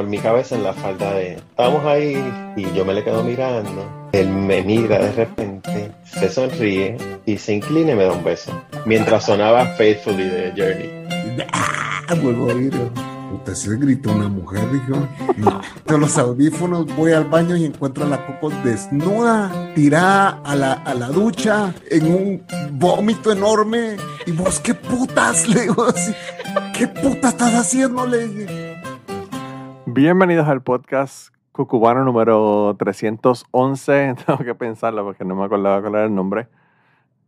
en mi cabeza en la falda de, estábamos ahí y yo me le quedo mirando. Él me mira de repente, se sonríe y se inclina y me da un beso. Mientras sonaba Faithfully de Journey. ¡Ah! Vuelvo a oír. Puta, se gritó una mujer, dijo. No. De los audífonos voy al baño y encuentro a la Coco desnuda, tirada a la, a la ducha, en un vómito enorme. Y vos, ¿qué putas? Le digo así. ¿Qué puta estás haciendo? Le dije. Bienvenidos al podcast Cucubano número 311. Tengo que pensarlo porque no me acordaba cuál era el nombre.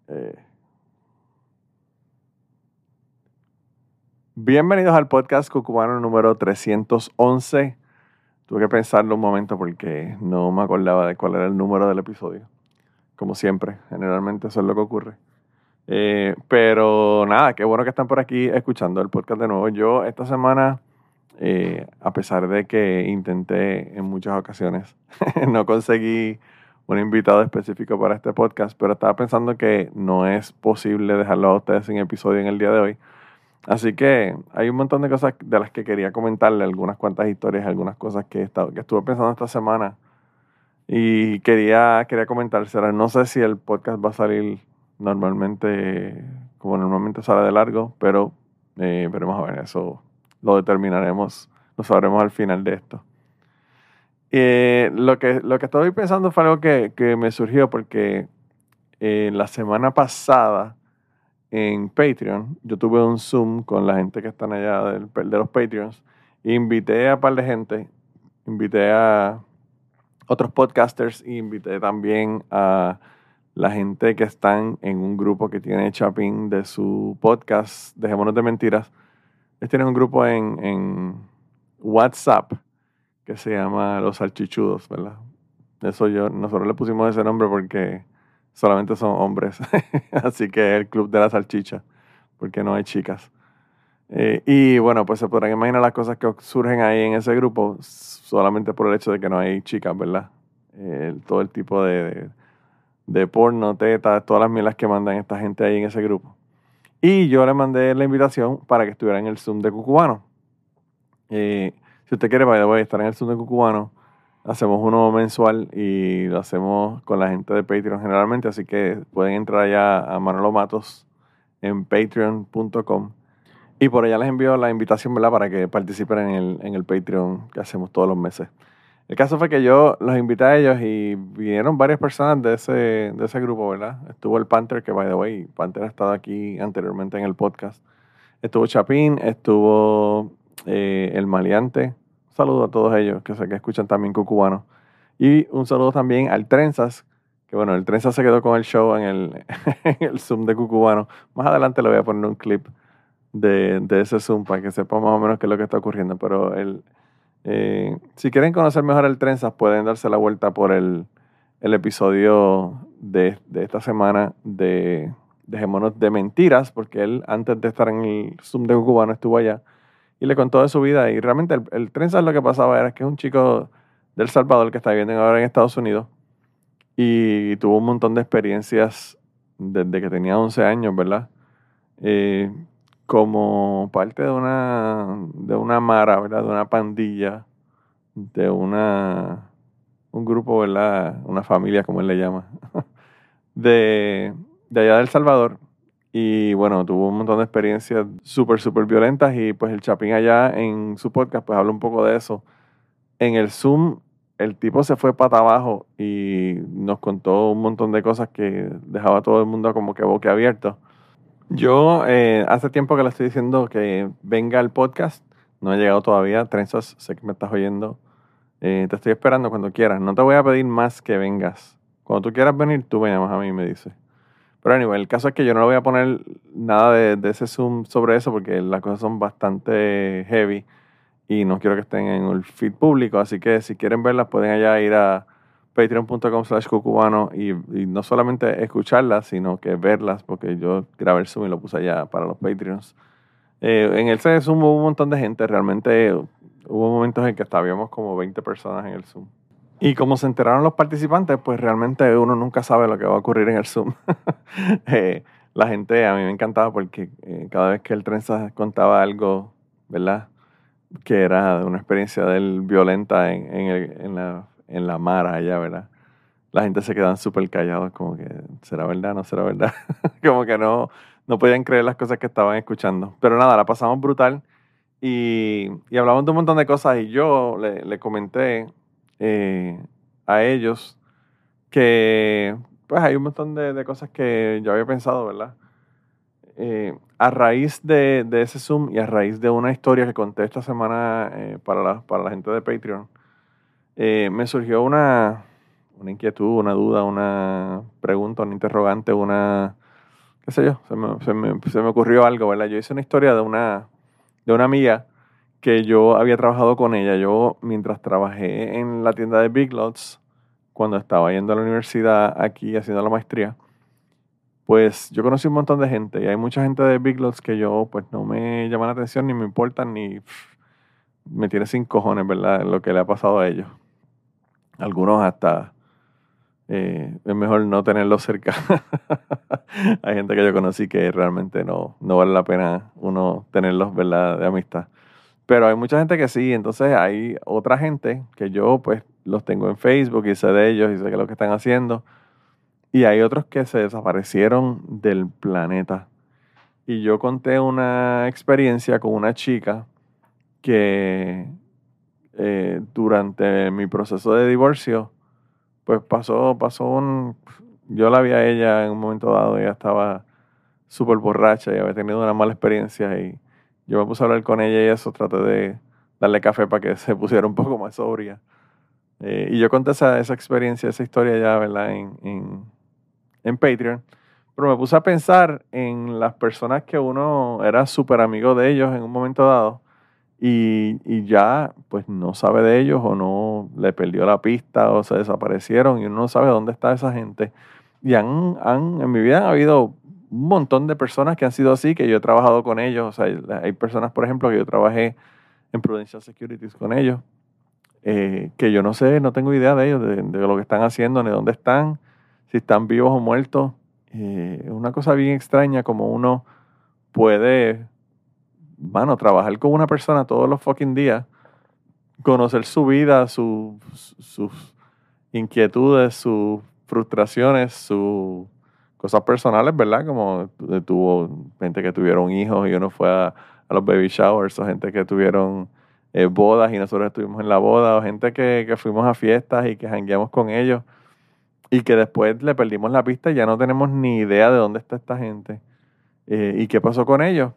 Eh, Bienvenidos al podcast Cucubano número 311. Tuve que pensarlo un momento porque no me acordaba de cuál era el número del episodio. Como siempre, generalmente eso es lo que ocurre. Eh, pero nada, qué bueno que están por aquí escuchando el podcast de nuevo. Yo esta semana, eh, a pesar de que intenté en muchas ocasiones, no conseguí un invitado específico para este podcast, pero estaba pensando que no es posible dejarlo a ustedes sin episodio en el día de hoy Así que hay un montón de cosas de las que quería comentarle, algunas cuantas historias, algunas cosas que, he estado, que estuve pensando esta semana y quería, quería comentárselas. No sé si el podcast va a salir normalmente, como normalmente sale de largo, pero eh, veremos a ver, eso lo determinaremos, lo sabremos al final de esto. Eh, lo, que, lo que estoy pensando fue algo que, que me surgió porque eh, la semana pasada en Patreon, yo tuve un Zoom con la gente que están allá de los Patreons. Invité a un par de gente, invité a otros podcasters invité también a la gente que están en un grupo que tiene Chapin de su podcast, Dejémonos de Mentiras. Ellos tienen un grupo en, WhatsApp que se llama Los Salchichudos, ¿verdad? Eso yo, nosotros le pusimos ese nombre porque solamente son hombres. Así que el club de la salchicha, porque no hay chicas. Eh, y bueno, pues se podrán imaginar las cosas que surgen ahí en ese grupo solamente por el hecho de que no hay chicas, ¿verdad? Todo el tipo de, de, porno, tetas, todas las milas que mandan esta gente ahí en ese grupo. Y yo le mandé la invitación para que estuviera en el Zoom de Cucubano. Si usted quiere, vaya, voy a estar en el Zoom de Cucubano Hacemos uno mensual y lo hacemos con la gente de Patreon generalmente, así que pueden entrar allá a Manolo Matos en patreon.com y por allá les envío la invitación. Para que participen en el, en el Patreon que hacemos todos los meses. El caso fue que yo los invité a ellos y vinieron varias personas de ese, de ese grupo, ¿verdad? Estuvo el Panther, que by the way, Panther ha estado aquí anteriormente en el podcast. Estuvo Chapín, estuvo eh, el Maleante, saludo a todos ellos, que sé que escuchan también Cucubano. Y un saludo también al Trenzas, que bueno, el Trenzas se quedó con el show en el, el Zoom de Cucubano. Más adelante le voy a poner un clip de, de, ese Zoom para que sepa más o menos qué es lo que está ocurriendo. Pero el, eh, si quieren conocer mejor el Trenzas, pueden darse la vuelta por el, el episodio de, de, esta semana de Dejémonos de Mentiras, porque él antes de estar en el Zoom de Cucubano estuvo allá y le contó de su vida. Y realmente el, el trenza lo que pasaba era que es un chico del Salvador que está viviendo ahora en Estados Unidos y tuvo un montón de experiencias desde que tenía 11 años, ¿verdad? Eh, como parte de una, de una mara, ¿verdad? De una pandilla, de una, un grupo, ¿verdad? Una familia, como él le llama, de, de allá del Salvador y bueno, tuvo un montón de experiencias súper, súper violentas y pues el Chapín allá en su podcast pues habla un poco de eso. En el Zoom el tipo se fue para abajo y nos contó un montón de cosas que dejaba a todo el mundo como que boque abierto. Yo eh, hace tiempo que le estoy diciendo que venga al podcast. No he llegado todavía. Trenzas, sé que me estás oyendo. Eh, te estoy esperando cuando quieras. No te voy a pedir más que vengas. Cuando tú quieras venir, tú me llamas a mí me dices. Pero anyway, el caso es que yo no le voy a poner nada de, ese zoom sobre eso porque las cosas son bastante heavy y no quiero que estén en el feed público. Así que si quieren verlas, pueden allá ir a patreon.com slash cucubano y, no solamente escucharlas, sino que verlas porque yo grabé el zoom y lo puse allá para los patreons. Eh, en el Zoom hubo un montón de gente, realmente hubo momentos en que estábamos como 20 personas en el Zoom. Y como se enteraron los participantes, pues realmente uno nunca sabe lo que va a ocurrir en el Zoom. Eh, la gente, a mí me encantaba porque eh, cada vez que el trenza contaba algo, ¿verdad? que era una experiencia de violenta en, en, el- en la, en la mar allá, ¿verdad? La gente se quedaban súper callados, como que, ¿será verdad? ¿No será verdad? como que no, no podían creer las cosas que estaban escuchando. Pero nada, la pasamos brutal y, y hablamos de un montón de cosas y yo le, le comenté eh, a ellos que pues hay un montón de, de cosas que yo había pensado, ¿verdad? Eh, a raíz de, de ese Zoom y a raíz de una historia que conté esta semana eh, para, la, para la gente de Patreon, eh, me surgió una, una inquietud, una duda, una pregunta, un interrogante, una, qué sé yo, se me, se me- ocurrió algo, ¿verdad? Yo hice una historia de una, de una amiga que yo había trabajado con ella. Yo, mientras trabajé en la tienda de Big Lots, cuando estaba yendo a la universidad aquí haciendo la maestría, pues yo conocí un montón de gente y hay mucha gente de Big Lots que yo pues no me llaman la atención ni me importan ni me tiene sin cojones, ¿verdad? Lo que le ha pasado a ellos. Algunos hasta eh, es mejor no tenerlos cerca. hay gente que yo conocí que realmente no, no vale la pena uno tenerlos, ¿verdad? De amistad. Pero hay mucha gente que sí, entonces hay otra gente que yo pues los tengo en Facebook y sé de ellos y sé qué es lo que están haciendo. Y hay otros que se desaparecieron del planeta. Y yo conté una experiencia con una chica que eh, durante mi proceso de divorcio, pues pasó, pasó un... Yo la vi a ella en un momento dado, ella estaba súper borracha y había tenido una mala experiencia y yo me puse a hablar con ella y eso, traté de darle café para que se pusiera un poco más sobria. Eh, y yo conté esa, experiencia, esa historia ya, ¿verdad? En, en, en Patreon. Pero me puse a pensar en las personas que uno era súper amigo de ellos en un momento dado y, y ya pues no sabe de ellos o no le perdió la pista o se desaparecieron y uno no sabe dónde está esa gente. Y han, han, en mi vida han habido un montón de personas que han sido así, que yo he trabajado con ellos. O sea, hay, hay personas, por ejemplo, que yo trabajé en Prudential Securities con ellos, eh, que yo no sé, no tengo idea de ellos, de, de lo que están haciendo, ni dónde están, si están vivos o muertos. Eh, es una cosa bien extraña como uno puede, bueno, trabajar con una persona todos los fucking días, conocer su vida, su- sus inquietudes, sus frustraciones, sus cosas personales, ¿verdad? Como tu- tuvo gente que tuvieron hijos y uno fue a, a los baby showers, o gente que tuvieron eh, bodas y nosotros estuvimos en la boda, o gente que, que fuimos a fiestas y que jangueamos con ellos y que después le perdimos la pista y ya no tenemos ni idea de dónde está esta gente eh, y qué pasó con ellos.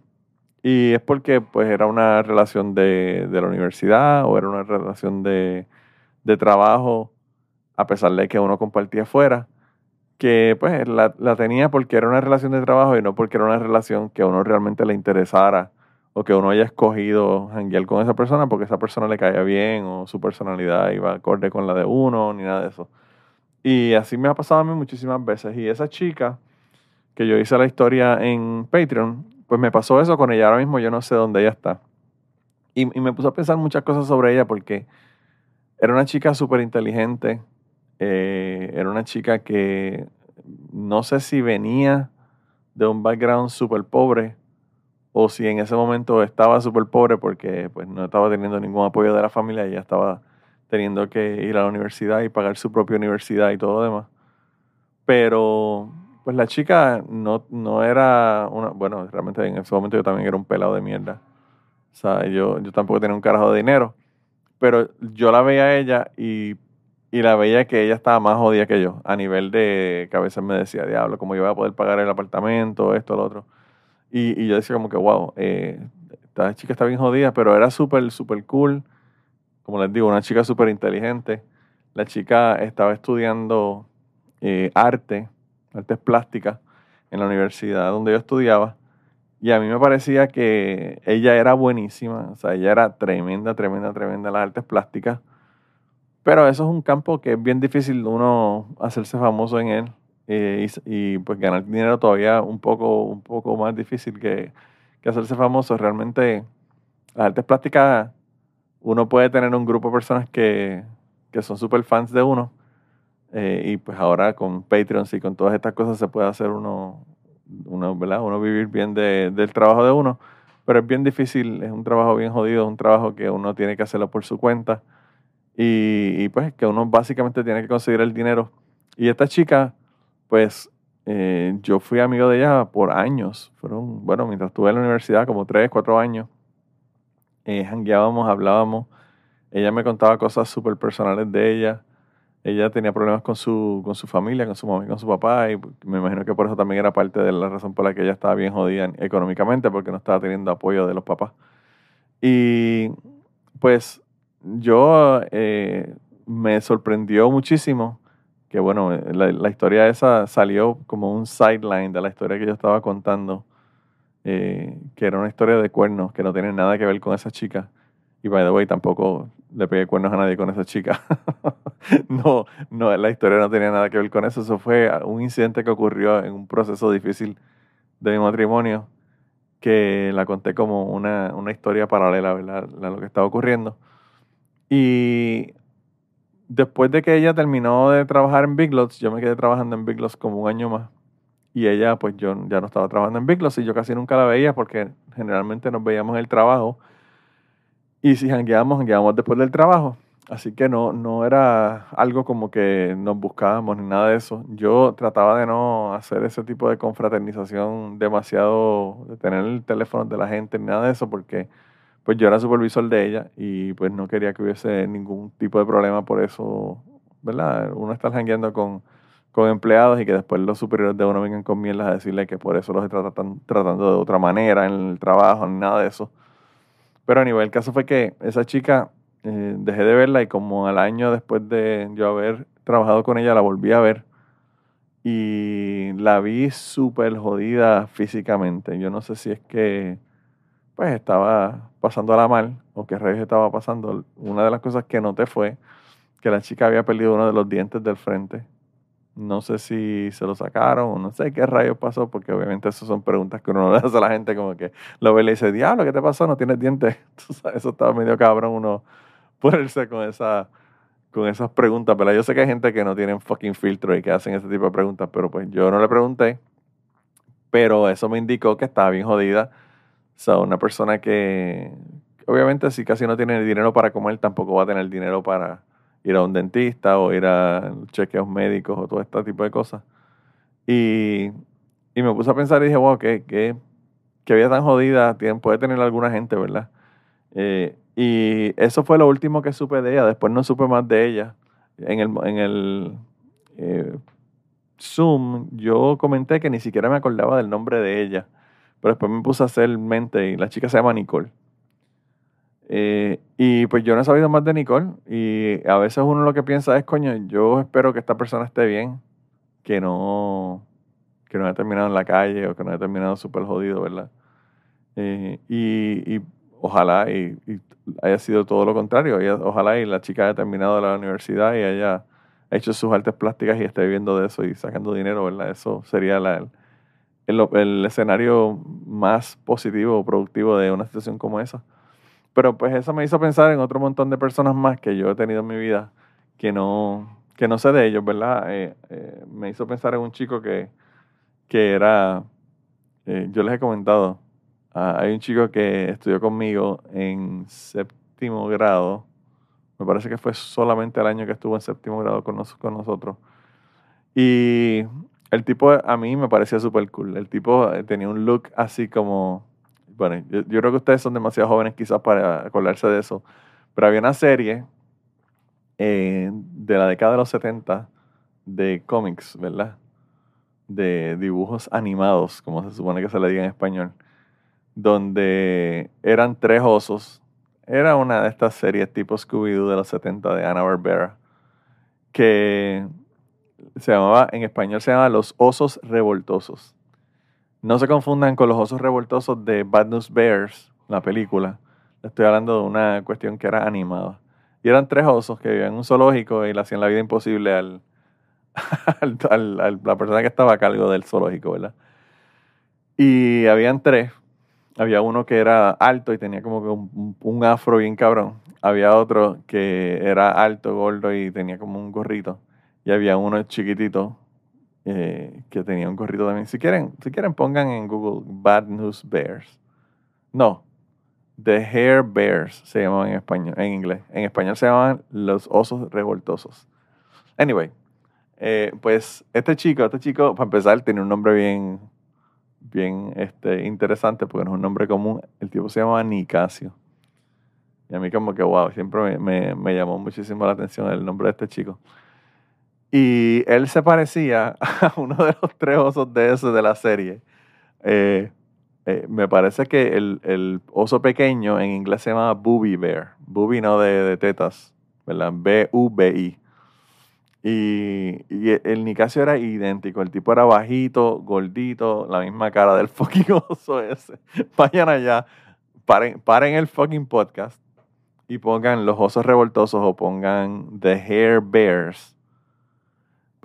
Y es porque pues era una relación de, de la universidad o era una relación de, de trabajo, a pesar de que uno compartía fuera, que pues la, la tenía porque era una relación de trabajo y no porque era una relación que a uno realmente le interesara o que uno haya escogido janguear con esa persona porque esa persona le caía bien o su personalidad iba acorde con la de uno, ni nada de eso. Y así me ha pasado a mí muchísimas veces. Y esa chica que yo hice la historia en Patreon, pues me pasó eso con ella. Ahora mismo yo no sé dónde ella está. Y, me puse a pensar muchas cosas sobre ella porque era una chica súper inteligente. eh, era una chica que no sé si venía de un background súper pobre o si en ese momento estaba súper pobre porque pues no estaba teniendo ningún apoyo de la familia y ella estaba teniendo que ir a la universidad y pagar su propia universidad y todo lo demás. Pero pues la chica no, no era una, bueno, realmente en ese momento yo también era un pelado de mierda. O sea, yo, yo tampoco tenía un carajo de dinero. Pero yo la veía a ella y, y la veía que ella estaba más jodida que yo, a nivel de que a veces me decía, diablo, ¿cómo yo voy a poder pagar el apartamento, esto, lo otro? Y, y yo decía como que, wow, eh, esta chica está bien jodida, pero era súper, súper cool. Como les digo, una chica súper inteligente. La chica estaba estudiando eh, arte, artes plásticas, en la universidad donde yo estudiaba. Y a mí me parecía que ella era buenísima, o sea, ella era tremenda, tremenda, tremenda en las artes plásticas. Pero eso es un campo que es bien difícil uno hacerse famoso en él eh, y, y, pues ganar dinero todavía un poco, un poco más difícil que, que hacerse famoso. Realmente las artes plásticas, uno puede tener un grupo de personas que, que son súper fans de uno. Eh, y pues ahora con Patreon y con todas estas cosas se puede hacer uno, uno, ¿verdad? uno vivir bien de- del trabajo de uno. pero es bien difícil, es un trabajo bien jodido, es un trabajo que uno tiene que hacerlo por su cuenta y, pues que uno básicamente tiene que conseguir el dinero. Y esta chica, pues eh, yo fui amigo de ella por años, fueron, bueno, mientras estuve en la universidad, como tres, cuatro años, eh, hablábamos, ella me contaba cosas súper personales de ella ella tenía problemas con su, con su familia, con su mamá y con su papá, y me imagino que por eso también era parte de la razón por la que ella estaba bien jodida económicamente, porque no estaba teniendo apoyo de los papás. Y pues yo eh, me sorprendió muchísimo que, bueno, la, la, historia esa salió como un sideline de la historia que yo estaba contando, eh, que era una historia de cuernos, que no tiene nada que ver con esa chica. Y by the way, tampoco le pegué cuernos a nadie con esa chica. no, no, la historia no tenía nada que ver con eso. Eso fue un incidente que ocurrió en un proceso difícil de mi matrimonio que la conté como una, una historia paralela a lo que estaba ocurriendo. Y después de que ella terminó de trabajar en Big Lots, yo me quedé trabajando en Big Lots como un año más. Y ella, pues yo ya no estaba trabajando en Big Lots y yo casi nunca la veía porque generalmente nos veíamos en el trabajo y si jangueábamos, jangueábamos después del trabajo. Así que no, no era algo como que nos buscábamos ni nada de eso. Yo trataba de no hacer ese tipo de confraternización demasiado, de tener el teléfono de la gente ni nada de eso, porque pues yo era supervisor de ella y pues no quería que hubiese ningún tipo de problema por eso, ¿verdad? Uno está jangueando con, con empleados y que después los superiores de uno vengan con mierdas a decirle que por eso los están tratando de otra manera en el trabajo, ni nada de eso. Pero a nivel, el caso fue que esa chica eh, dejé de verla y como al año después de yo haber trabajado con ella la volví a ver y la vi súper jodida físicamente. Yo no sé si es que pues estaba pasándola mal o que reyes estaba pasando. Una de las cosas que noté fue que la chica había perdido uno de los dientes del frente no sé si se lo sacaron o no sé qué rayos pasó, porque obviamente esas son preguntas que uno le hace a la gente como que lo ve y le dice, diablo, ¿qué te pasó? No tienes dientes. Eso estaba medio cabrón uno ponerse con, esa, con esas preguntas, pero yo sé que hay gente que no tienen fucking filtro y que hacen ese tipo de preguntas, pero pues yo no le pregunté, pero eso me indicó que estaba bien jodida. O sea, una persona que obviamente si casi no tiene dinero para comer, tampoco va a tener dinero para ir a un dentista o ir a chequeos médicos o todo este tipo de cosas. Y, y me puse a pensar y dije, wow, qué, qué, qué vida tan jodida puede tener alguna gente, ¿verdad? Eh, y eso fue lo último que supe de ella. Después no supe más de ella. En el, en el eh, Zoom yo comenté que ni siquiera me acordaba del nombre de ella. Pero después me puse a hacer mente y la chica se llama Nicole. Eh, y pues yo no he sabido más de Nicole y a veces uno lo que piensa es, coño, yo espero que esta persona esté bien, que no, que no haya terminado en la calle o que no haya terminado súper jodido, ¿verdad? Eh, y, ojalá y, haya sido todo lo contrario, ojalá y la chica haya terminado la universidad y haya hecho sus artes plásticas y esté viviendo de eso y sacando dinero, ¿verdad? Eso sería la, el, el escenario más positivo o productivo de una situación como esa. Pero pues eso me hizo pensar en otro montón de personas más que yo he tenido en mi vida que no, que no sé de ellos, ¿verdad? Eh, eh, me hizo pensar en un chico que, que era, eh, yo les he comentado, ah, hay un chico que estudió conmigo en séptimo grado, me parece que fue solamente el año que estuvo en séptimo grado con, con nosotros. Y el tipo a mí me parecía súper cool. El tipo tenía un look así como bueno, yo, creo que ustedes son demasiado jóvenes quizás para acordarse de eso, pero había una serie eh, de la década de los 70 de cómics, ¿verdad? De dibujos animados, como se supone que se le diga en español, donde eran tres osos. Era una de estas series tipo Scooby-Doo de los 70 de Anna Barbera, que se llamaba, en español se llama Los Osos Revoltosos. No se confundan con los osos revoltosos de Bad News Bears, la película. Estoy hablando de una cuestión que era animada. Y eran tres osos que vivían en un zoológico y le hacían la vida imposible al, a la persona que estaba a cargo del zoológico, ¿verdad? Y habían tres. Había uno que era alto y tenía como que un, un, afro bien cabrón. Había otro que era alto, gordo y tenía como un gorrito. Y había uno chiquitito eh, que tenía un gorrito también. Si quieren, si quieren pongan en Google Bad News Bears. No, The Hair Bears se llamaban en español, en inglés. En español se llamaban los osos revoltosos. Anyway, eh, pues este chico, este chico, para empezar, tiene un nombre bien, bien este, interesante porque no es un nombre común. El tipo se llama Nicasio. Y a mí como que, wow, siempre me, me, llamó muchísimo la atención el nombre de este chico. Y él se parecía a uno de los tres osos de ese de la serie. Eh, eh, me parece que el, el, oso pequeño en inglés se llama Booby Bear. Booby no de, de tetas, ¿verdad? B-U-B-I. Y, y, el Nicasio era idéntico. El tipo era bajito, gordito, la misma cara del fucking oso ese. Vayan allá, paren, paren el fucking podcast y pongan los osos revoltosos o pongan The Hair Bears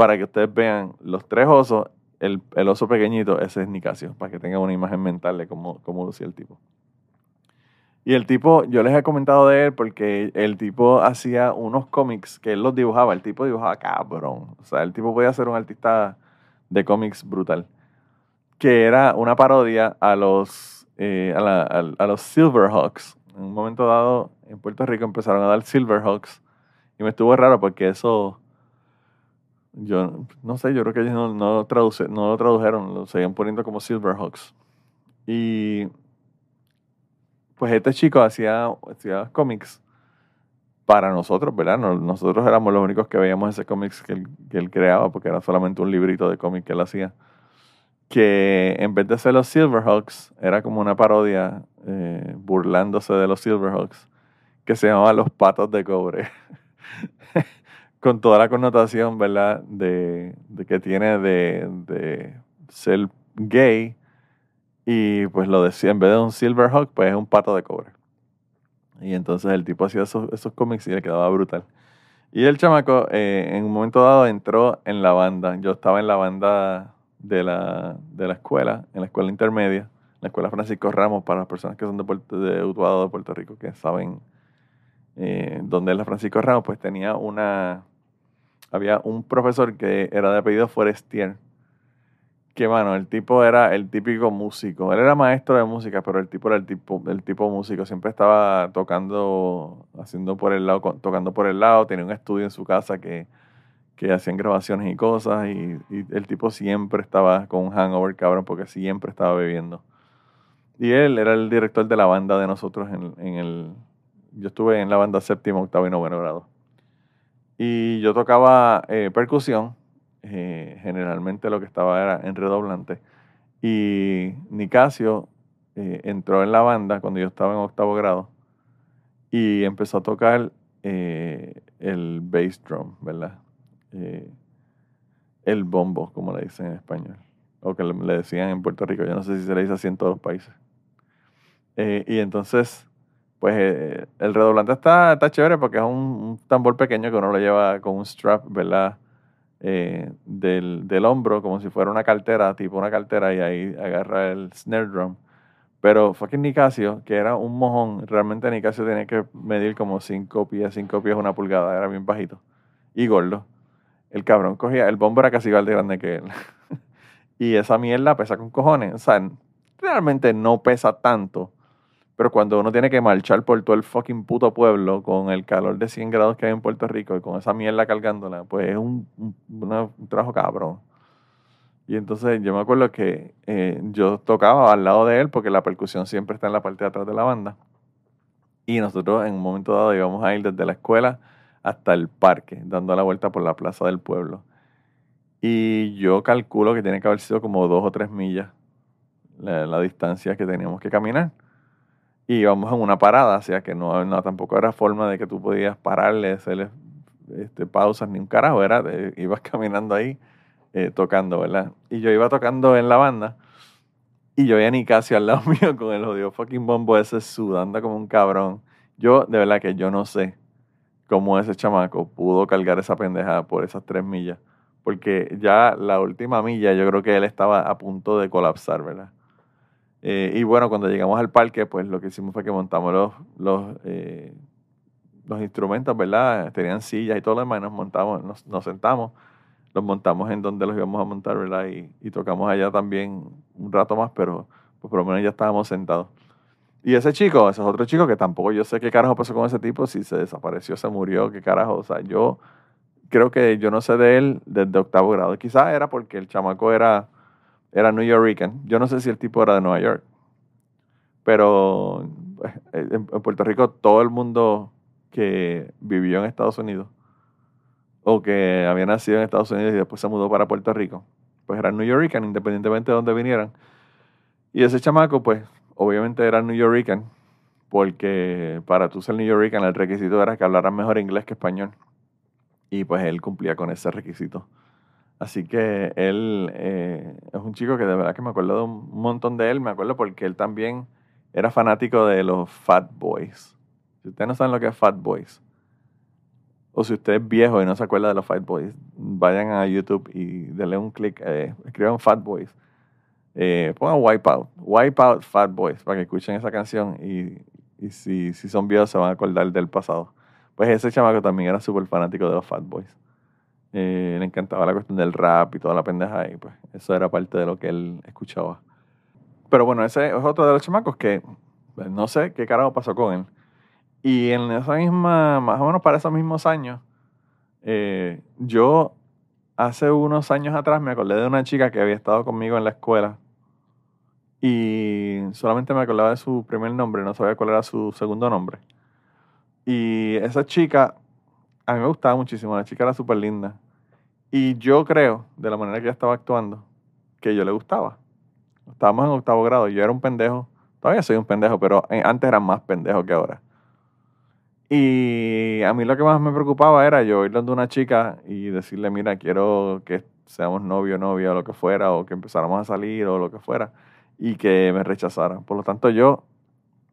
para que ustedes vean los tres osos el, oso pequeñito, ese es Nicasio, para que tengan una imagen mental de cómo, cómo lucía el tipo. Y el tipo, yo les he comentado de él porque el tipo hacía unos cómics que él los dibujaba. El tipo dibujaba cabrón. O sea, el tipo podía ser un artista de cómics brutal. Que era una parodia a los, eh, a los Silverhawks. En un momento dado, en Puerto Rico empezaron a dar Silverhawks. Y me estuvo raro porque eso yo no sé, yo creo que ellos no, no, traduce, no lo tradujeron, lo seguían poniendo como Silverhawks. Y pues este chico hacía, hacía cómics para nosotros, ¿verdad? nosotros éramos los únicos que veíamos ese cómics que él, que él creaba, porque era solamente un librito de cómic que él hacía. Que en vez de ser los Silverhawks, era como una parodia eh, burlándose de los Silverhawks, que se llamaba Los Patos de Cobre. con toda la connotación, ¿verdad? De, que tiene de, ser gay. Y pues lo decía, en vez de un Silverhawk, pues es un pato de cobre. Y entonces el tipo hacía esos, esos cómics y le quedaba brutal. Y el chamaco, eh, en un momento dado, entró en la banda. Yo estaba en la banda de la, de la escuela, en la escuela intermedia, la escuela Francisco Ramos, para las personas que son de, Puerto, de Utuado, de Puerto Rico, que saben eh, dónde es la Francisco Ramos, pues tenía una, había un profesor que era de apellido Forestier, que, bueno, el tipo era el típico músico. Él era maestro de música, pero el tipo era el tipo, el tipo músico. Siempre estaba tocando, haciendo por el lado, tocando por el lado. Tenía un estudio en su casa que, que hacían grabaciones y cosas. Y, el tipo siempre estaba con un hangover, cabrón, porque siempre estaba bebiendo. Y él era el director de la banda de nosotros en, en el... Yo estuve en la banda séptimo, octavo y noveno grado. Y yo tocaba eh, percusión, eh, generalmente lo que estaba era en redoblante. Y Nicasio eh, entró en la banda cuando yo estaba en octavo grado y empezó a tocar el bass drum, ¿verdad? el bombo, como le dicen en español, o que le, decían en Puerto Rico, yo no sé si se le dice así en todos los países. y entonces pues eh, el redoblante está, chévere porque es un, tambor pequeño que uno lo lleva con un strap, ¿verdad? Eh, del, del, hombro, como si fuera una cartera, tipo una cartera, y ahí agarra el snare drum. Pero fucking Nicasio, que era un mojón, realmente Nicasio tenía que medir como 5 pies, 5 pies, una pulgada, era bien bajito y gordo. El cabrón cogía, el bombo era casi igual de grande que él. y esa mierda pesa con cojones. O sea, realmente no pesa tanto pero cuando uno tiene que marchar por todo el fucking puto pueblo con el calor de 100 grados que hay en Puerto Rico y con esa mierda cargándola, pues es un, trabajo cabrón. Y entonces yo me acuerdo que eh, yo tocaba al lado de él porque la percusión siempre está en la parte de atrás de la banda. Y nosotros en un momento dado íbamos a ir desde la escuela hasta el parque, dando la vuelta por la plaza del pueblo. Y yo calculo que tiene que haber sido como dos o tres millas la distancia que teníamos que caminar y íbamos en una parada, o sea que no, no, tampoco era forma de que tú podías pararle, hacerle este, pausas ni un carajo, era, ibas caminando ahí eh, tocando, ¿verdad? Y yo iba tocando en la banda y yo veía ni casi al lado mío con el odio fucking bombo ese sudando como un cabrón. Yo, de verdad que yo no sé cómo ese chamaco pudo cargar esa pendeja por esas tres millas. Porque ya la última milla yo creo que él estaba a punto de colapsar, ¿verdad? Eh, y bueno, cuando llegamos al parque, pues lo que hicimos fue que montamos los, los, eh, instrumentos, ¿verdad? Tenían sillas y todo lo demás, y nos montamos, nos, sentamos, los montamos en donde los íbamos a montar, ¿verdad? Y, tocamos allá también un rato más, pero pues por lo menos ya estábamos sentados. Y ese chico, ese es otro chico que tampoco yo sé qué carajo pasó con ese tipo, si se desapareció, se murió, qué carajo. O sea, yo creo que yo no sé de él desde octavo grado. Quizás era porque el chamaco era, era New Yorkican. Yo no sé si el tipo era de Nueva York. Pero pues, en Puerto Rico todo el mundo que vivió en Estados Unidos o que había nacido en Estados Unidos y después se mudó para Puerto Rico, pues era New Yorkican independientemente de dónde vinieran. Y ese chamaco, pues, obviamente era New Yorkican, porque para tú ser New Yorkican el requisito era que hablaras mejor inglés que español. Y pues él cumplía con ese requisito. Así que él eh, es un chico que de verdad que me acuerdo de un montón de él. Me acuerdo porque él también era fanático de los Fat Boys. Si ustedes no saben lo que es Fat Boys, o si usted es viejo y no se acuerda de los Fat Boys, vayan a YouTube y denle un clic, eh, escriban Fat Boys. Eh, pongan Wipeout, Wipeout Fat Boys, para que escuchen esa canción y, si, si, son viejos se van a acordar del pasado. Pues ese chamaco también era súper fanático de los Fat Boys. Eh, le encantaba la cuestión del rap y toda la pendeja y pues eso era parte de lo que él escuchaba. Pero bueno, ese es otro de los chamacos que pues, no sé qué carajo pasó con él. Y en esa misma, más o menos para esos mismos años, eh, yo hace unos años atrás me acordé de una chica que había estado conmigo en la escuela y solamente me acordaba de su primer nombre, no sabía cuál era su segundo nombre. Y esa chica, a mí me gustaba muchísimo, la chica era súper linda. Y yo creo, de la manera que ella estaba actuando, que yo le gustaba. Estábamos en octavo grado, yo era un pendejo, todavía soy un pendejo, pero antes era más pendejo que ahora. Y a mí lo que más me preocupaba era yo ir donde una chica y decirle, mira, quiero que seamos novio, novia, o lo que fuera, o que empezáramos a salir, o lo que fuera, y que me rechazara. Por lo tanto, yo,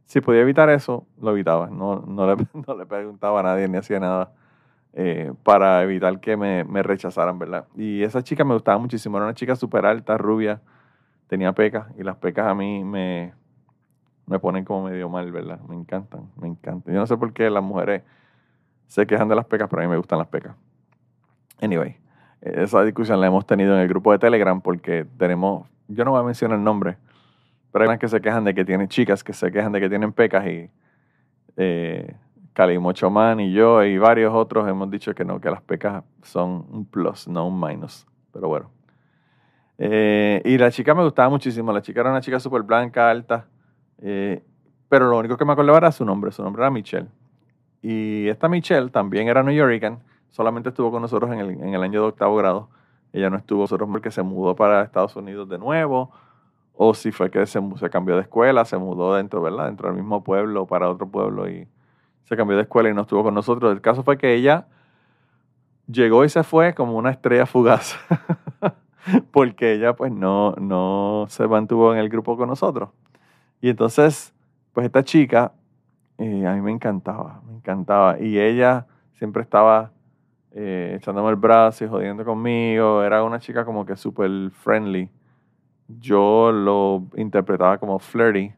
si podía evitar eso, lo evitaba. No le preguntaba a nadie ni hacía nada eh, para evitar que me, rechazaran, ¿verdad? Y esa chica me gustaba muchísimo. Era una chica súper alta, rubia, tenía pecas, y las pecas a mí me, me ponen como medio mal, ¿verdad? Me encantan, me encantan. Yo no sé por qué las mujeres se quejan de las pecas, pero a mí me gustan las pecas. Anyway, esa discusión la hemos tenido en el grupo de Telegram porque tenemos, yo no voy a mencionar el nombre, pero hay unas que se quejan de que tienen chicas, que se quejan de que tienen pecas y eh, Calimo Chomán y yo y varios otros hemos dicho que no, que las pecas son un plus, no un minus. Pero bueno. Eh, y la chica me gustaba muchísimo. La chica era una chica súper blanca, alta. Eh, pero lo único que me acordaba era su nombre, su nombre era Michelle. Y esta Michelle también era New Yorkican, solamente estuvo con nosotros en el, en el año de octavo grado. Ella no estuvo con nosotros porque se mudó para Estados Unidos de nuevo, o si fue que se, se cambió de escuela, se mudó dentro, ¿verdad? Dentro del mismo pueblo para otro pueblo y se cambió de escuela y no estuvo con nosotros. El caso fue que ella llegó y se fue como una estrella fugaz, porque ella pues no, no se mantuvo en el grupo con nosotros. Y entonces, pues esta chica, eh, a mí me encantaba, me encantaba. Y ella siempre estaba eh, echándome el brazo y jodiendo conmigo. Era una chica como que súper friendly. Yo lo interpretaba como flirty.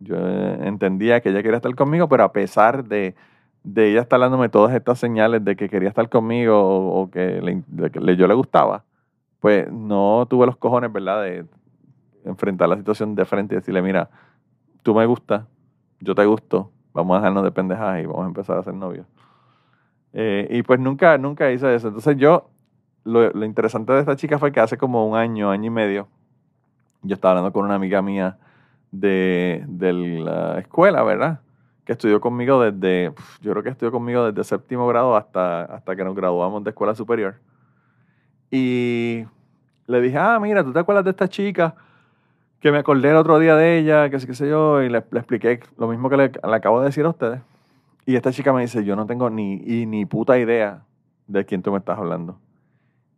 Yo eh, entendía que ella quería estar conmigo, pero a pesar de, de ella estar dándome todas estas señales de que quería estar conmigo o, que, le, yo le gustaba, pues no tuve los cojones, ¿verdad? De enfrentar la situación de frente y decirle, mira, tú me gustas, yo te gusto, vamos a dejarnos de pendejadas y vamos a empezar a ser novios. Eh, y pues nunca, nunca hice eso. Entonces yo, lo, lo, interesante de esta chica fue que hace como un año, año y medio, yo estaba hablando con una amiga mía de, de la escuela, ¿verdad? Que estudió conmigo desde, yo creo que estudió conmigo desde séptimo grado hasta, hasta que nos graduamos de escuela superior. Y le dije, ah, mira, ¿tú te acuerdas de esta chica? que me acordé el otro día de ella, que qué sé yo, y le, expliqué lo mismo que le, acabo de decir a ustedes. Y esta chica me dice, yo no tengo ni, ni puta idea de quién tú me estás hablando.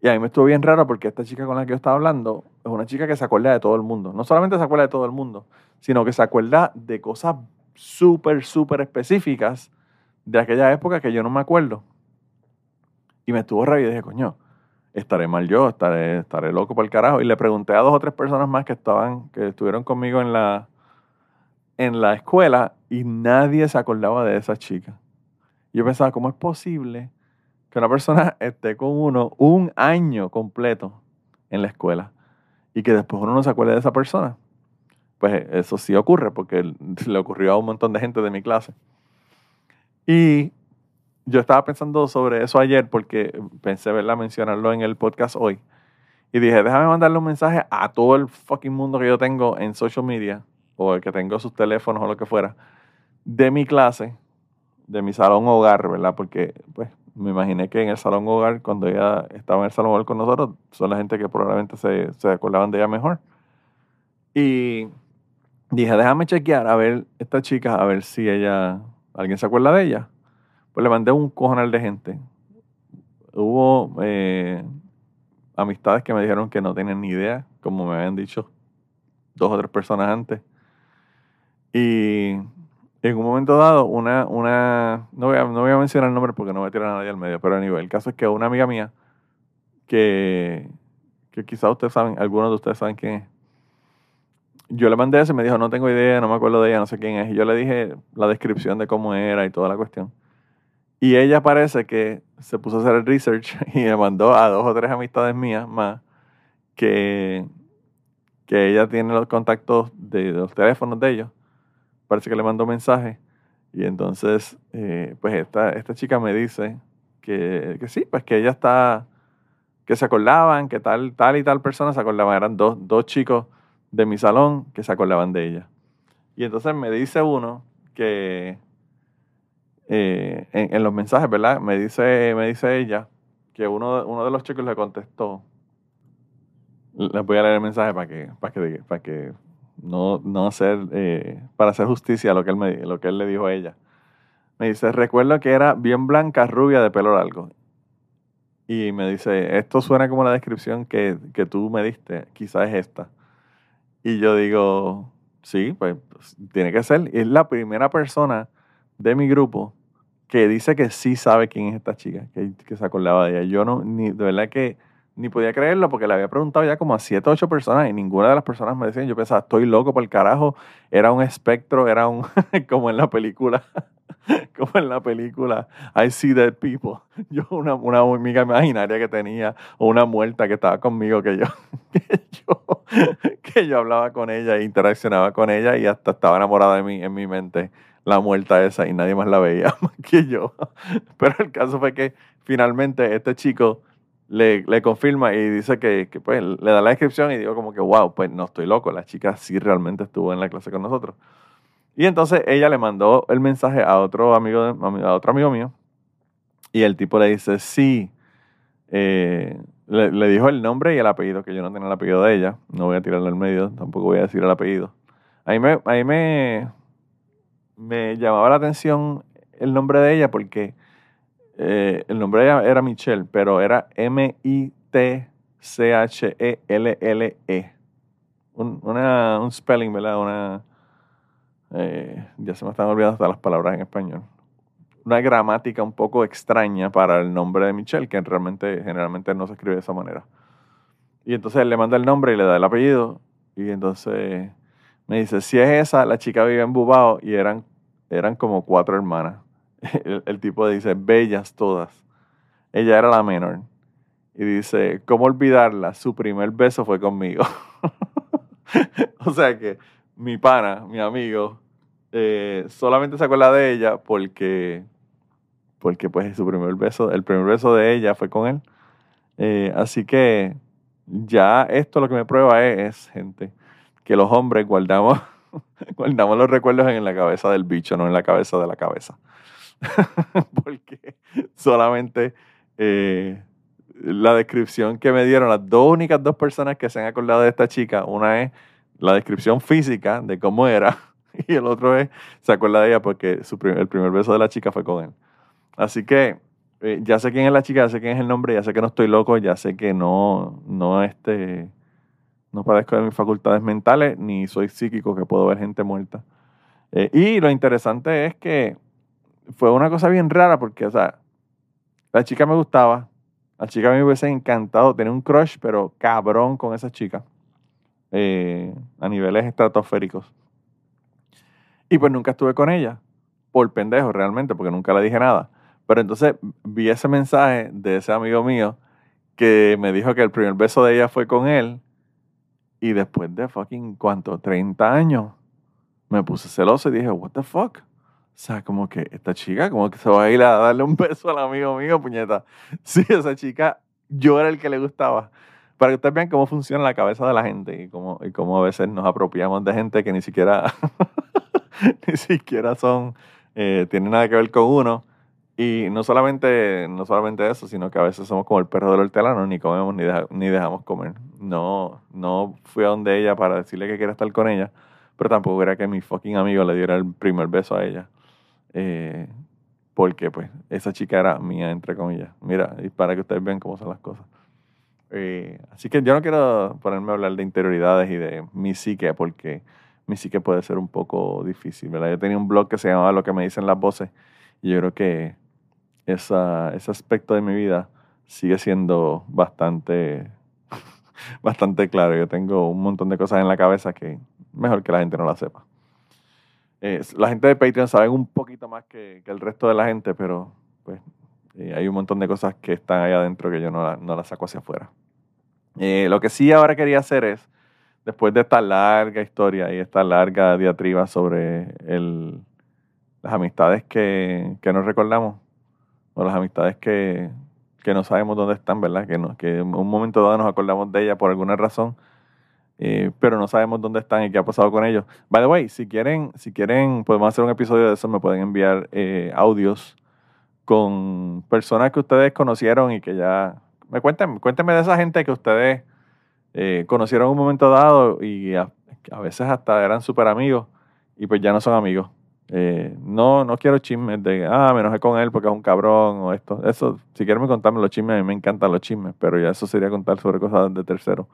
Y a mí me estuvo bien raro porque esta chica con la que yo estaba hablando es una chica que se acuerda de todo el mundo. No solamente se acuerda de todo el mundo, sino que se acuerda de cosas súper, súper específicas de aquella época que yo no me acuerdo. Y me estuvo raro y dije, coño, estaré mal yo, estaré, estaré loco por el carajo. Y le pregunté a dos o tres personas más que estaban, que estuvieron conmigo en la, en la escuela y nadie se acordaba de esa chica. Yo pensaba, ¿cómo es posible que una persona esté con uno un año completo en la escuela y que después uno no se acuerde de esa persona? Pues eso sí ocurre, porque le ocurrió a un montón de gente de mi clase. Y yo estaba pensando sobre eso ayer porque pensé verla mencionarlo en el podcast hoy. Y dije, déjame mandarle un mensaje a todo el fucking mundo que yo tengo en social media, o el que tengo sus teléfonos o lo que fuera, de mi clase, de mi salón hogar, ¿verdad? Porque, pues, me imaginé que en el salón hogar, cuando ella estaba en el salón hogar con nosotros, son la gente que probablemente se, se acordaban de ella mejor. Y dije, déjame chequear a ver esta chica, a ver si ella, alguien se acuerda de ella. Pues le mandé un cojonal de gente. Hubo eh, amistades que me dijeron que no tenían ni idea, como me habían dicho dos o tres personas antes. Y en un momento dado, una, una no, voy a, no voy a mencionar el nombre porque no voy a a nadie al medio, pero a nivel, el caso es que una amiga mía, que, que quizás ustedes saben, algunos de ustedes saben quién es, yo le mandé eso me dijo, no tengo idea, no me acuerdo de ella, no sé quién es. Y yo le dije la descripción de cómo era y toda la cuestión. Y ella parece que se puso a hacer el research y me mandó a dos o tres amistades mías más que, que ella tiene los contactos de, los teléfonos de ellos. Parece que le mandó mensaje. Y entonces, eh, pues esta, esta chica me dice que, que, sí, pues que ella está, que se acordaban, que tal, tal y tal persona se acordaban. Eran dos, dos chicos de mi salón que se acordaban de ella. Y entonces me dice uno que eh, en, los mensajes, ¿verdad? Me dice, me dice ella que uno, uno de los chicos le contestó. Les voy a leer el mensaje para que, para que, para que no, no hacer, eh, para hacer justicia a lo que, él me, lo que él le dijo a ella. Me dice, recuerdo que era bien blanca, rubia, de pelo largo. Y me dice, esto suena como la descripción que, que tú me diste, quizás es esta. Y yo digo, sí, pues, tiene que ser. Es la primera persona de mi grupo que dice que sí sabe quién es esta chica, que, que se acordaba de ella. Yo no, ni, de verdad que ni podía creerlo porque le había preguntado ya como a siete o ocho personas y ninguna de las personas me decían, yo pensaba, estoy loco por el carajo, era un espectro, era un, como en la película, como en la película I See Dead People. Yo una, una amiga imaginaria que tenía o una muerta que estaba conmigo que yo, que yo, que yo hablaba con ella e interaccionaba con ella y hasta estaba enamorada de mí en mi mente la muerta esa y nadie más la veía más que yo. Pero el caso fue que finalmente este chico le, le confirma y dice que, que, pues le da la descripción y digo como que wow, pues no estoy loco, la chica sí realmente estuvo en la clase con nosotros. Y entonces ella le mandó el mensaje a otro amigo, a otro amigo mío y el tipo le dice sí, eh, le, dijo el nombre y el apellido, que yo no tenía el apellido de ella, no voy a tirarle al medio, tampoco voy a decir el apellido. Ahí me, ahí me, me llamaba la atención el nombre de ella porque eh, el nombre de ella era Michelle, pero era M-I-T-C-H-E-L-L-E. E. Un, una, un spelling, ¿verdad? Una, eh, ya se me están olvidando hasta las palabras en español. Una gramática un poco extraña para el nombre de Michelle, que realmente, generalmente no se escribe de esa manera. Y entonces él le manda el nombre y le da el apellido. Y entonces me dice, si es esa, la chica vive en Bubao y eran, eran como cuatro hermanas. El, tipo dice, bellas todas. Ella era la menor. Y dice, ¿cómo olvidarla? Su primer beso fue conmigo. o sea que mi pana, mi amigo, eh, solamente se acuerda de ella porque, porque pues su primer beso, el primer beso de ella fue con él. Eh, así que ya esto lo que me prueba es, gente, que los hombres guardamos, guardamos los recuerdos en la cabeza del bicho, no en la cabeza de la cabeza. Porque solamente eh, la descripción que me dieron las dos únicas dos personas que se han acordado de esta chica, una es la descripción física de cómo era y el otro es, se acuerda de ella porque su el primer beso de la chica fue con él. Así que eh, ya sé quién es la chica, ya sé quién es el nombre, ya sé que no estoy loco, ya sé que no, no este, no padezco de mis facultades mentales, ni soy psíquico que puedo ver gente muerta. Eh, y lo interesante es que fue una cosa bien rara porque, o sea, la chica me gustaba, la chica me hubiese encantado tener un crush, pero cabrón con esa chica, eh, a niveles estratosféricos. Y pues nunca estuve con ella, por pendejo realmente, porque nunca le dije nada. Pero entonces vi ese mensaje de ese amigo mío que me dijo que el primer beso de ella fue con él Y después de fucking, ¿cuánto? 30 años, me puse celoso y dije, what the fuck? O sea, como que esta chica, como que se va a ir a darle un beso al amigo mío, puñeta. Sí, esa chica, yo era el que le gustaba. Para que ustedes vean cómo funciona la cabeza de la gente y cómo, y cómo a veces nos apropiamos de gente que ni siquiera, ni siquiera son, eh, tienen nada que ver con uno. Y no solamente, no solamente eso, sino que a veces somos como el perro del hortelano, ni comemos ni, ni dejamos comer. No, no fui a donde ella para decirle que quiero estar con ella, pero tampoco era que mi fucking amigo le diera el primer beso a ella. Eh, porque pues esa chica era mía, entre comillas. Mira, y para que ustedes vean cómo son las cosas. Eh, así que yo no quiero ponerme a hablar de interioridades y de mi psique, porque mi psique puede ser un poco difícil, ¿verdad? Yo tenía un blog que se llamaba Lo que me dicen las voces, y yo creo que esa, ese aspecto de mi vida sigue siendo bastante, bastante claro. Yo tengo un montón de cosas en la cabeza que mejor que la gente no la sepa. Eh, la gente de Patreon sabe un poquito más que, que el resto de la gente, pero pues eh, hay un montón de cosas que están ahí adentro que yo no, no las saco hacia afuera. Eh, lo que sí ahora quería hacer es, después de esta larga historia y esta larga diatriba sobre el, las amistades que, que nos recordamos, o las amistades que, que no sabemos dónde están, ¿verdad? Que, no, que en un momento dado nos acordamos de ella por alguna razón, eh, pero no sabemos dónde están y qué ha pasado con ellos. By the way, si quieren, si quieren, podemos hacer un episodio de eso, me pueden enviar eh, audios con personas que ustedes conocieron y que ya... Me cuenten, cuéntenme de esa gente que ustedes eh, conocieron en un momento dado y a, veces hasta eran súper amigos y pues ya no son amigos. Eh, no, no quiero chismes de, ah, me enojé con él porque es un cabrón o esto. Eso, si quieren contarme los chismes, a mí me encantan los chismes, pero ya eso sería contar sobre cosas de tercero.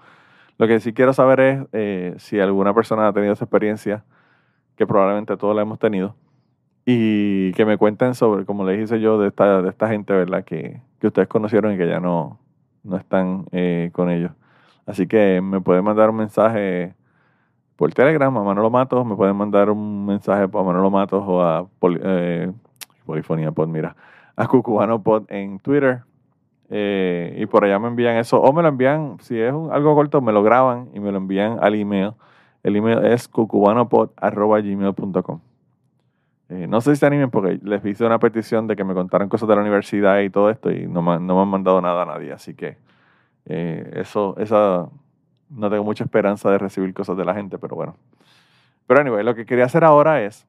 Lo que sí quiero saber es eh, si alguna persona ha tenido esa experiencia, que probablemente todos la hemos tenido, y que me cuenten sobre, como les dije yo, de esta, de esta gente, ¿verdad? Que, que ustedes conocieron y que ya no, no están eh, con ellos. Así que me pueden mandar un mensaje por Telegram a Manolo Matos, me pueden mandar un mensaje a Manolo Matos o a eh, Polifonía Pod, mira, a Cucubano Pod en Twitter. Eh, y por allá me envían eso, o me lo envían, si es algo corto, me lo graban y me lo envían al email. El email es cucubanopod.gmail.com. Eh, no sé si se animen porque les hice una petición de que me contaran cosas de la universidad y todo esto y no me, no me han mandado nada a nadie. Así que eh, eso, esa, no tengo mucha esperanza de recibir cosas de la gente, pero bueno. Pero anyway, lo que quería hacer ahora es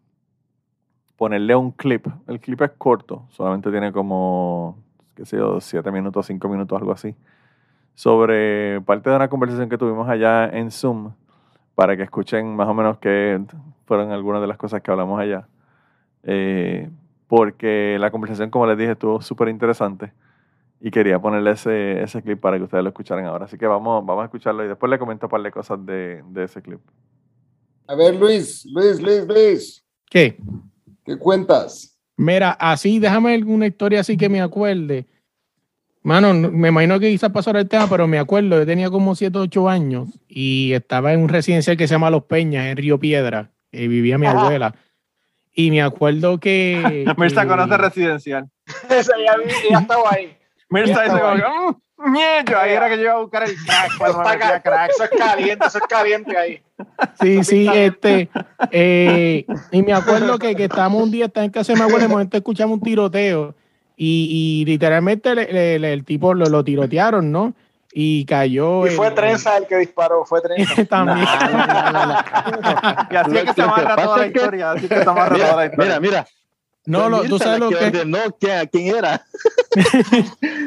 ponerle un clip. El clip es corto, solamente tiene como, qué sé yo, siete minutos, cinco minutos, algo así. Sobre parte de una conversación que tuvimos allá en Zoom, para que escuchen más o menos qué fueron algunas de las cosas que hablamos allá. Eh, porque la conversación, como les dije, estuvo súper interesante y quería ponerle ese, ese clip para que ustedes lo escucharan ahora. Así que vamos, vamos a escucharlo y después le comento un par de cosas de, de ese clip. A ver, Luis, Luis, Luis, Luis. ¿Qué? ¿Qué cuentas? Mira, así, déjame alguna historia así que me acuerde. Mano, me imagino que quizás pasó el tema, pero me acuerdo, yo tenía como 7 o 8 años y estaba en un residencial que se llama Los Peñas, en Río Piedra, y vivía mi abuela. Y me acuerdo que... Mirza que- conoce residencial. Esa ya, vi- ya estaba ahí. Mirza dice como, "Mm, ñeño", ahí era que yo iba a buscar el crack Eso, cuando me está metía ca- crack. eso es caliente, eso es caliente ahí. Sí, sí, Está este, eh, y me acuerdo que, que estábamos un día, estaba en casa de mi abuela, de momento escuchamos un tiroteo y, y literalmente le- le- le- el tipo lo, lo tirotearon, ¿no? Y cayó. Y fue el- Trenza el que disparó, fue Trenza. También. Y así es que se Lo que amarra toda la que- historia. Así que se amarra toda la Mira, historia. mira, mira. No, lo, tú sabes lo que. ordenó quién, quién era.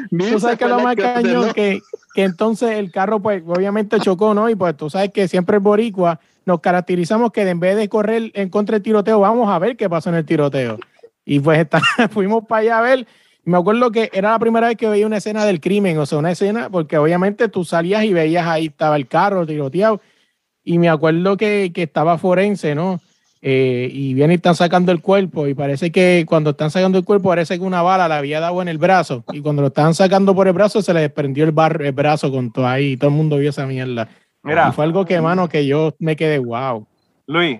Tú sabes que lo más ordenó. cañón que, que entonces el carro, pues, obviamente chocó, ¿no? Y pues tú sabes que siempre el boricua nos caracterizamos que en vez de correr en contra del tiroteo, vamos a ver qué pasó en el tiroteo. Y pues está- fuimos para allá a ver. Me acuerdo que era la primera vez que veía una escena del crimen, o sea, una escena, porque obviamente tú salías y veías ahí estaba el carro tiroteado. Y me acuerdo que, que estaba forense, ¿no? Eh, y vienen y están sacando el cuerpo y parece que cuando están sacando el cuerpo parece que una bala le había dado en el brazo y cuando lo estaban sacando por el brazo se le desprendió el, bar- el brazo con todo ahí y todo el mundo vio esa mierda. Mira, Y fue algo que, mano, que yo me quedé, wow. Luis,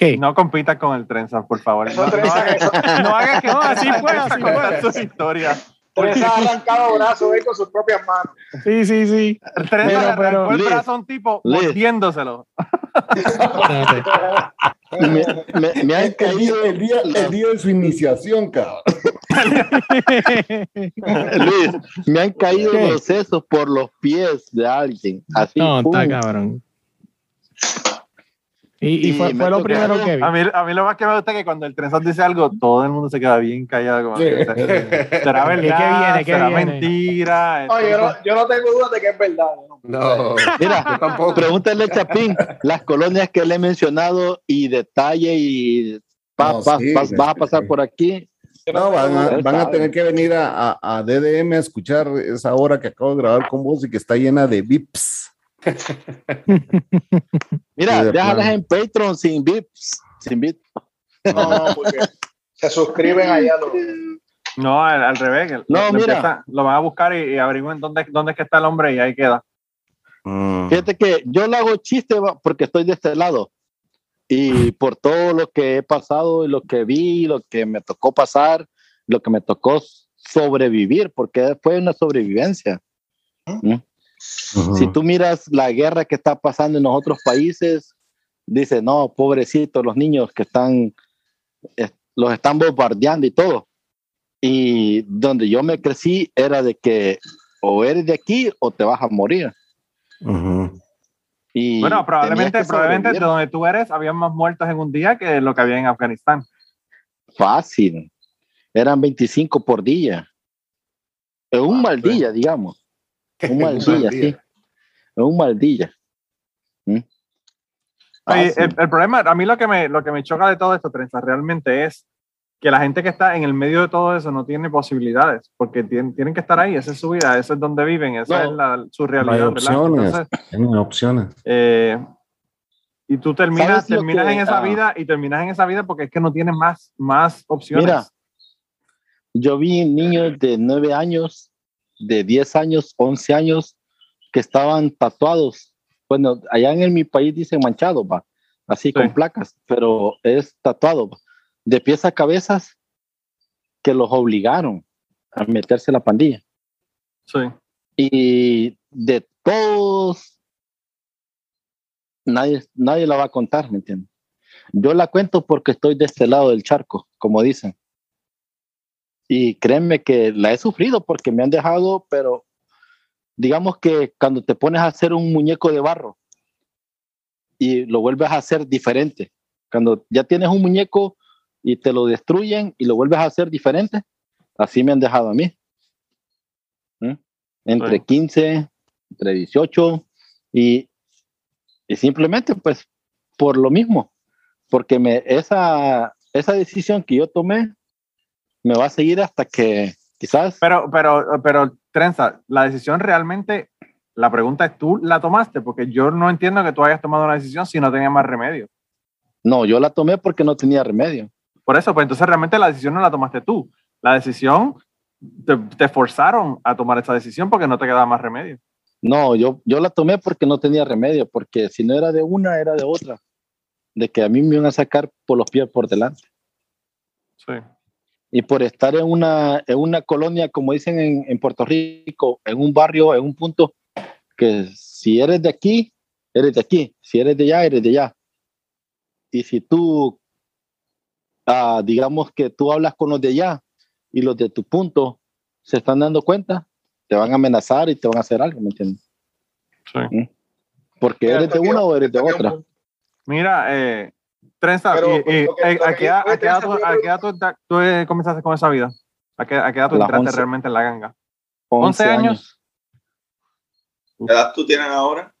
¿Qué? no compitas con el trenza, por favor. Eso No, no Trenza, hagas- eso- no hagas que No, así fue, así contar fue. sus historias. Tres ha arrancado brazos con sus propias manos. Sí, sí, sí. Teresa Pero- le arrancó el Liz, brazo a un tipo Liz. mordiéndoselo. Me, me- me han caído, el, día, el día de su iniciación, cabrón. Luis, me han caído ¿Qué? los sesos por los pies de alguien. Así, No, pum. está cabrón. Y, y Y fue, me fue lo primero que vi. A mí, a mí lo más que me gusta es que cuando el trenzón dice algo, todo el mundo se queda bien callado. Como, que, ¿Será verdad? viene? ¿Qué ¿Será viene? mentira? No, yo, no, yo no tengo duda de que es verdad. ¿no? No, Mira, yo tampoco. pregúntale a Chapín las colonias que le he mencionado y detalle y pa- No, pa- sí, pa- vas a pasar por aquí. No, van a, van a tener que venir a, a, a DDM a escuchar esa hora que acabo de grabar con vos y que está llena de VIPs. Mira, Sí, déjalas en Patreon sin VIPs. Sin VIPs. No, porque se suscriben allá los. No, al, al revés. No, lo, mira. empieza- lo van a buscar y, y averigüen dónde, dónde es que está el hombre y ahí queda. Fíjate que yo le hago chiste porque estoy de este lado. Y por todo lo que he pasado y lo que vi, lo que me tocó pasar, lo que me tocó sobrevivir, porque fue una sobrevivencia. ¿Mm? Si tú miras la guerra que está pasando en los otros países, dice, no, pobrecitos los niños que están, eh, los están bombardeando y todo. Y donde yo me crecí era de que o eres de aquí o te vas a morir. Y Bueno, probablemente, probablemente de donde tú eres había más muertos en un día que lo que había en Afganistán. Fácil. Eran 25 por día. En un mal día, digamos. Un mal Un mal día, día. sí. En un mal día. ¿Mm? Oye, Fácil. el, el problema, a mí lo que, me, lo que me choca de todo esto, Trenza, realmente es que la gente que está en el medio de todo eso no tiene posibilidades, porque tienen, tienen que estar ahí, esa es su vida, ese es donde viven, esa No. es la- su No hay realidad, opciones. Entonces, Tienen opciones. eh, y tú terminas, ¿Sabes lo terminas que, en esa ah? vida y terminas en esa vida porque es que no tienes más, más opciones. Mira, yo vi niños de 9 años, de 10 años, 11 años, que estaban tatuados. Bueno, allá en mi país dicen manchado, va, así con placas, pero es tatuado, va, de pies a cabezas, que los obligaron a meterse a la pandilla. Sí. Y de todos, nadie, nadie la va a contar, ¿me entiendes? Yo la cuento porque estoy de este lado del charco, como dicen. Y créeme que la he sufrido porque me han dejado, pero digamos que cuando te pones a hacer un muñeco de barro y lo vuelves a hacer diferente, cuando ya tienes un muñeco y te lo destruyen y lo vuelves a hacer diferente, así me han dejado a mí. ¿Mm? Entre Sí. 15, entre 18 y, y simplemente pues por lo mismo, porque me, esa, esa decisión que yo tomé me va a seguir hasta que quizás... Pero, pero, pero, Trenza, la decisión realmente, la pregunta es, ¿tú la tomaste? Porque yo no entiendo que tú hayas tomado una decisión si no tenías más remedio. No, yo la tomé porque no tenía remedio. Por eso, pues entonces realmente la decisión no la tomaste tú. La decisión, te, te forzaron a tomar esa decisión porque no te quedaba más remedio. No, yo, yo la tomé porque no tenía remedio, porque si no era de una, era de otra. De que a mí me iban a sacar por los pies por delante. Sí. Y por estar en una, en una colonia, como dicen en, en Puerto Rico, en un barrio, en un punto, que si eres de aquí, eres de aquí. Si eres de allá, eres de allá. Y si tú, ah, digamos que tú hablas con los de allá y los de tu punto se están dando cuenta, te van a amenazar y te van a hacer algo, ¿me entiendes? Sí. Porque Mira, eres de una o eres de otra. Mira, eh, Trenza, Pero, y- y- eh, ¿a qué edad- tú- tú tú, eh, comenzaste con esa vida? ¿A qué, a qué edad tú entraste 11. realmente en la ganga? 11 años. ¿Qué edad tú tienes ahora?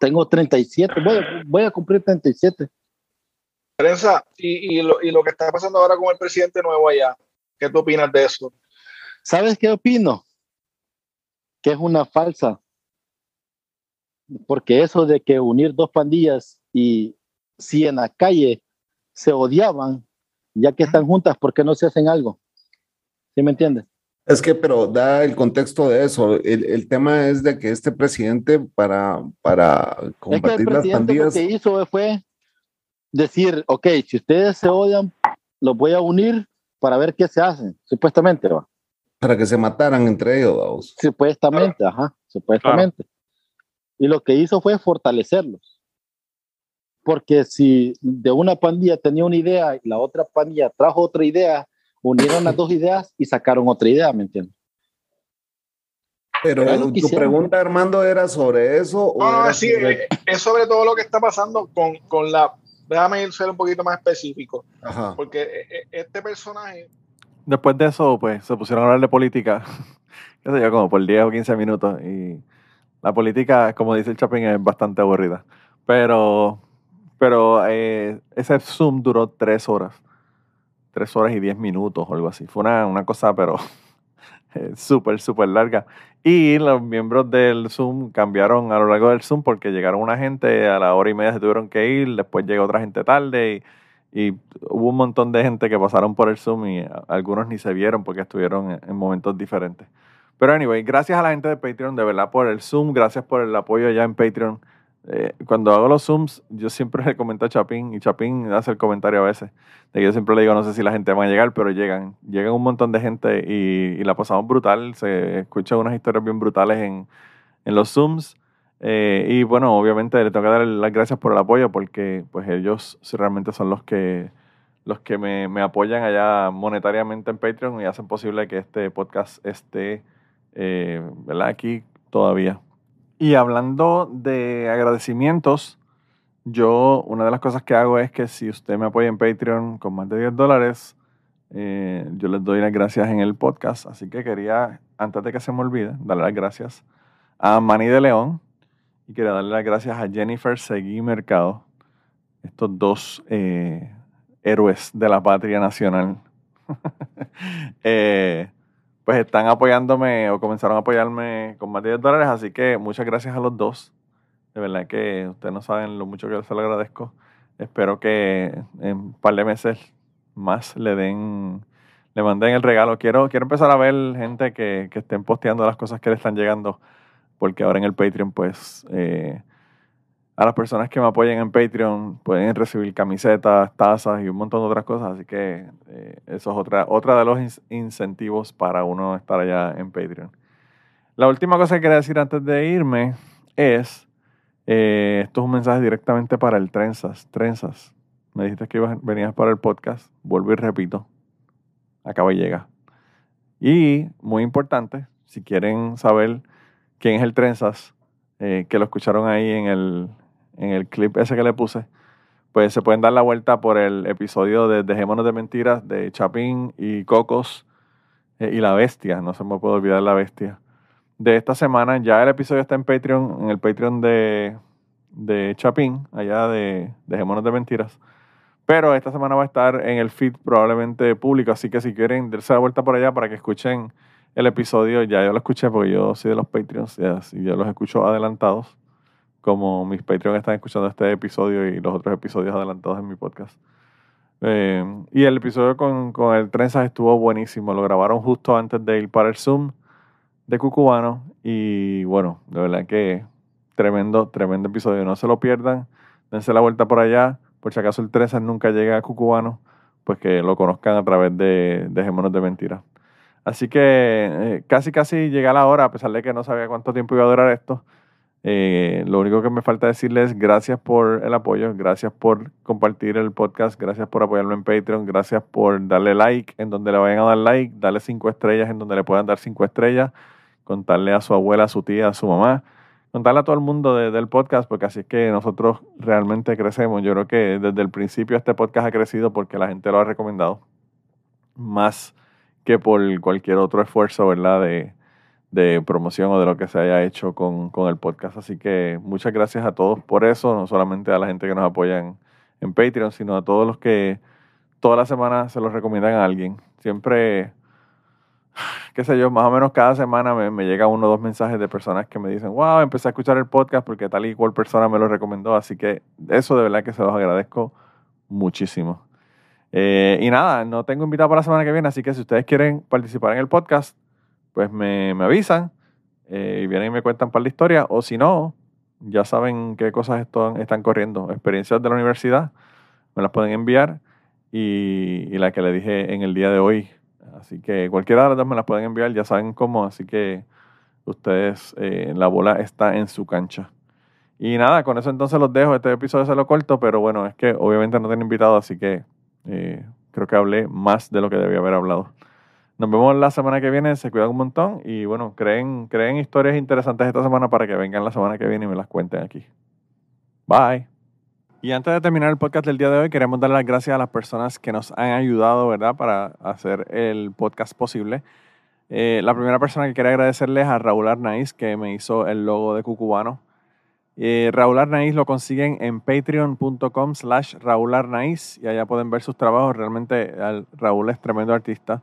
Tengo 37, voy a, voy a cumplir 37. Prensa, y, y, lo, y lo que está pasando ahora con el presidente nuevo allá, ¿qué tú opinas de eso? ¿Sabes qué opino? Que es una falsa. Porque eso de que unir dos pandillas y si en la calle se odiaban, ya que están juntas, ¿por qué no se hacen algo? ¿Sí me entiendes? Es que, pero da el contexto de eso. El, el tema es de que este presidente, para, para Es que el combatir las presidente lo pandillas, que hizo fue decir, ok, si ustedes se odian, los voy a unir para ver qué se hacen, supuestamente. ¿va? para que se mataran entre ellos, vamos. Supuestamente, ajá, supuestamente. Y lo que hizo fue fortalecerlos. Porque si de una pandilla tenía una idea y la otra pandilla trajo otra idea, unieron las dos ideas y sacaron otra idea, ¿me entiendes? Pero tu pregunta, Armando, era sobre eso. o No, era sí, sobre- es, es sobre todo lo que está pasando con, con la. Déjame ir ser un poquito más específico. Ajá. Porque eh, eh, este personaje. Después de eso, pues se pusieron a hablar de política, qué sé yo, como por 10 o 15 minutos. Y la política, como dice el Chapin, es bastante aburrida. Pero, pero eh, ese Zoom duró 3 horas. 3 horas y 10 minutos o algo así. Fue una, una cosa, pero eh, súper, súper larga. Y los miembros del Zoom cambiaron a lo largo del Zoom porque llegaron una gente, a la hora y media se tuvieron que ir, después llegó otra gente tarde y, y hubo un montón de gente que pasaron por el Zoom y algunos ni se vieron porque estuvieron en, en momentos diferentes. Pero anyway, gracias a la gente de Patreon, de verdad, por el Zoom, gracias por el apoyo ya en Patreon. Eh, cuando hago los Zooms, yo siempre le comento a Chapín y Chapín hace el comentario a veces. De que yo siempre le digo, no sé si la gente va a llegar, pero llegan. Llegan un montón de gente y, la pasamos brutal. Se escuchan unas historias bien brutales en, los Zooms. Eh, y bueno, obviamente le tengo que dar las gracias por el apoyo porque pues ellos realmente son los que los que me, apoyan allá monetariamente en Patreon y hacen posible que este podcast esté eh, aquí todavía. Y hablando de agradecimientos, yo una de las cosas que hago es que si usted me apoya en Patreon con más de 10 dólares, eh, yo les doy las gracias en el podcast. Así que quería, antes de que se me olvide, darle las gracias a Manny de León y quería darle las gracias a Jennifer Seguí Mercado, estos dos eh, héroes de la patria nacional. Eh, pues están apoyándome o comenzaron a apoyarme con más de 10 dólares, así que muchas gracias a los dos. De verdad que ustedes no saben lo mucho que se lo agradezco. Espero que en un par de meses más le den, le manden el regalo. Quiero, quiero empezar a ver gente que, que estén posteando las cosas que le están llegando, porque ahora en el Patreon, pues, eh, a las personas que me apoyen en Patreon pueden recibir camisetas, tazas y un montón de otras cosas. Así que eh, eso es otra, otra de los incentivos para uno estar allá en Patreon. La última cosa que quería decir antes de irme es, eh, esto es un mensaje directamente para el Trenzas. Trenzas, me dijiste que ibas- venías para el podcast. Vuelvo y repito, acaba y llega. Y, muy importante, si quieren saber quién es el Trenzas, eh, que lo escucharon ahí en el, en el clip ese que le puse, pues se pueden dar la vuelta por el episodio de Dejémonos de Mentiras de Chapín y Cocos eh, y La Bestia, no se me puede olvidar La Bestia. De esta semana, ya el episodio está en Patreon, en el Patreon de, de Chapín, allá de Dejémonos de Mentiras. Pero esta semana va a estar en el feed probablemente público, así que si quieren darse la vuelta por allá para que escuchen el episodio, ya yo lo escuché porque yo soy de los Patreons y yo los escucho adelantados, como mis Patreons están escuchando este episodio y los otros episodios adelantados en mi podcast. Eh, y el episodio con, con el Trenzas estuvo buenísimo, lo grabaron justo antes de ir para el Zoom de Cucubano y bueno, de verdad que tremendo, tremendo episodio, no se lo pierdan, dense la vuelta por allá, por si acaso el Trenzas nunca llega a Cucubano, pues que lo conozcan a través de Dejémonos de Mentiras. Así que eh, casi casi llega la hora, a pesar de que no sabía cuánto tiempo iba a durar esto. Eh, lo único que me falta decirles gracias por el apoyo, gracias por compartir el podcast, gracias por apoyarlo en Patreon, gracias por darle like en donde le vayan a dar like, darle cinco estrellas en donde le puedan dar cinco estrellas, contarle a su abuela, a su tía, a su mamá, contarle a todo el mundo de- del podcast, porque así es que nosotros realmente crecemos. Yo creo que desde el principio este podcast ha crecido porque la gente lo ha recomendado, más que por cualquier otro esfuerzo, ¿verdad? De, de promoción o de lo que se haya hecho con, con el podcast. Así que muchas gracias a todos por eso, no solamente a la gente que nos apoya en, en Patreon, sino a todos los que toda la semana se los recomiendan a alguien. Siempre, qué sé yo, más o menos cada semana me, me llega uno o dos mensajes de personas que me dicen, wow, empecé a escuchar el podcast porque tal y cual persona me lo recomendó. Así que eso de verdad que se los agradezco muchísimo. Eh, y nada, no tengo invitado para la semana que viene, así que si ustedes quieren participar en el podcast, pues me, me avisan eh, y vienen y me cuentan par de historias. O si no, ya saben qué cosas están, están corriendo. Experiencias de la universidad, me las pueden enviar. Y, y la que le dije en el día de hoy, Así que cualquiera de las dos me las pueden enviar, ya saben cómo, así que ustedes, eh, la bola está en su cancha. Y nada, con eso entonces los dejo. Este episodio se lo corto, pero bueno, es que obviamente no tengo invitado, así que eh, creo que hablé más de lo que debía haber hablado. Nos vemos la semana que viene, se cuidan un montón y bueno, creen, creen historias interesantes esta semana para que vengan la semana que viene y me las cuenten aquí. Bye. Y antes de terminar el podcast del día de hoy, queremos dar las gracias a las personas que nos han ayudado, ¿verdad?, para hacer el podcast posible. Eh, la primera persona que quería agradecerles a Raúl Arnaiz, que me hizo el logo de Cucubano. Eh, Raúl Arnaiz lo consiguen en patreon.com slash Raúl Arnaiz y allá pueden ver sus trabajos. Realmente Raúl es tremendo artista.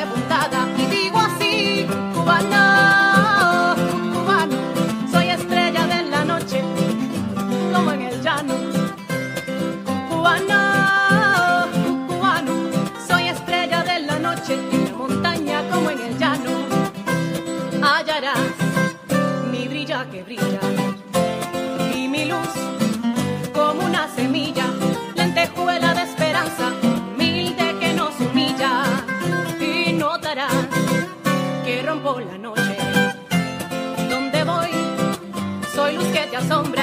y digo así, cubana. sombra.